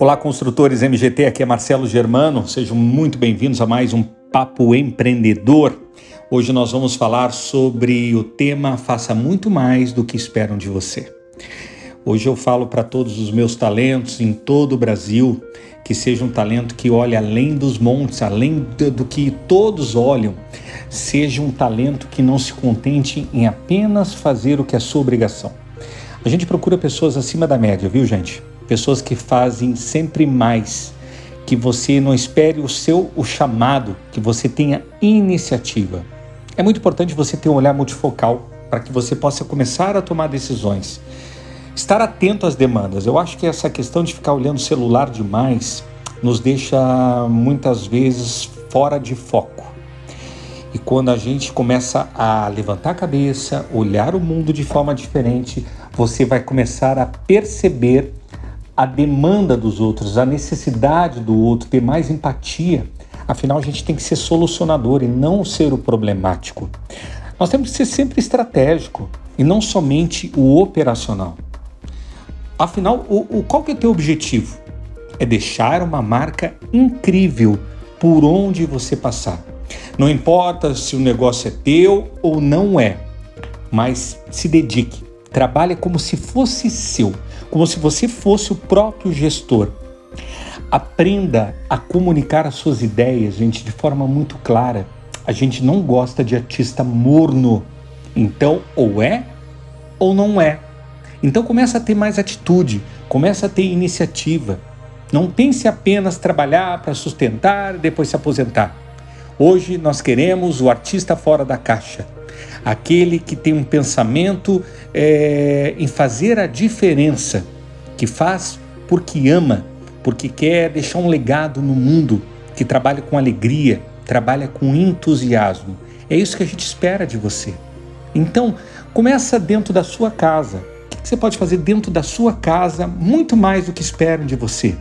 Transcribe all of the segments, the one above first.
Olá, construtores MGT, aqui é Marcelo Germano. Sejam muito bem-vindos a mais um Papo Empreendedor. Hoje nós vamos falar sobre o tema Faça muito mais do que esperam de você. Hoje eu falo para todos os meus talentos em todo o Brasil que seja um talento que olhe além dos montes, além do que todos olham. Seja um talento que não se contente em apenas fazer o que é sua obrigação. A gente procura pessoas acima da média, viu, gente? Pessoas que fazem sempre mais, que você não espere o seu o chamado, que você tenha iniciativa. É muito importante você ter um olhar multifocal para que você possa começar a tomar decisões. Estar atento às demandas. Eu acho que essa questão de ficar olhando o celular demais nos deixa muitas vezes fora de foco. E quando a gente começa a levantar a cabeça, olhar o mundo de forma diferente, você vai começar a perceber a demanda dos outros, a necessidade do outro, ter mais empatia. Afinal, a gente tem que ser solucionador e não ser o problemático. Nós temos que ser sempre estratégico e não somente o operacional. Afinal, o, o qual que é o teu objetivo? É deixar uma marca incrível por onde você passar. Não importa se o negócio é teu ou não é, mas se dedique, trabalhe como se fosse seu como se você fosse o próprio gestor. Aprenda a comunicar as suas ideias, gente, de forma muito clara. A gente não gosta de artista morno. Então, ou é ou não é. Então começa a ter mais atitude, começa a ter iniciativa. Não pense apenas trabalhar para sustentar e depois se aposentar. Hoje nós queremos o artista fora da caixa aquele que tem um pensamento é, em fazer a diferença, que faz porque ama, porque quer deixar um legado no mundo, que trabalha com alegria, trabalha com entusiasmo. É isso que a gente espera de você. Então, começa dentro da sua casa. O que você pode fazer dentro da sua casa muito mais do que esperam de você?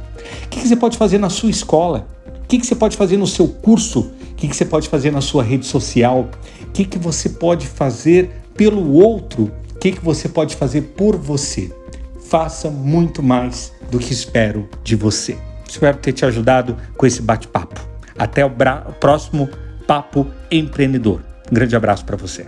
O que você pode fazer na sua escola? O que você pode fazer no seu curso? O que você pode fazer na sua rede social? O que você pode fazer pelo outro? O que você pode fazer por você? Faça muito mais do que espero de você. Espero ter te ajudado com esse bate-papo. Até o próximo Papo Empreendedor. Um grande abraço para você.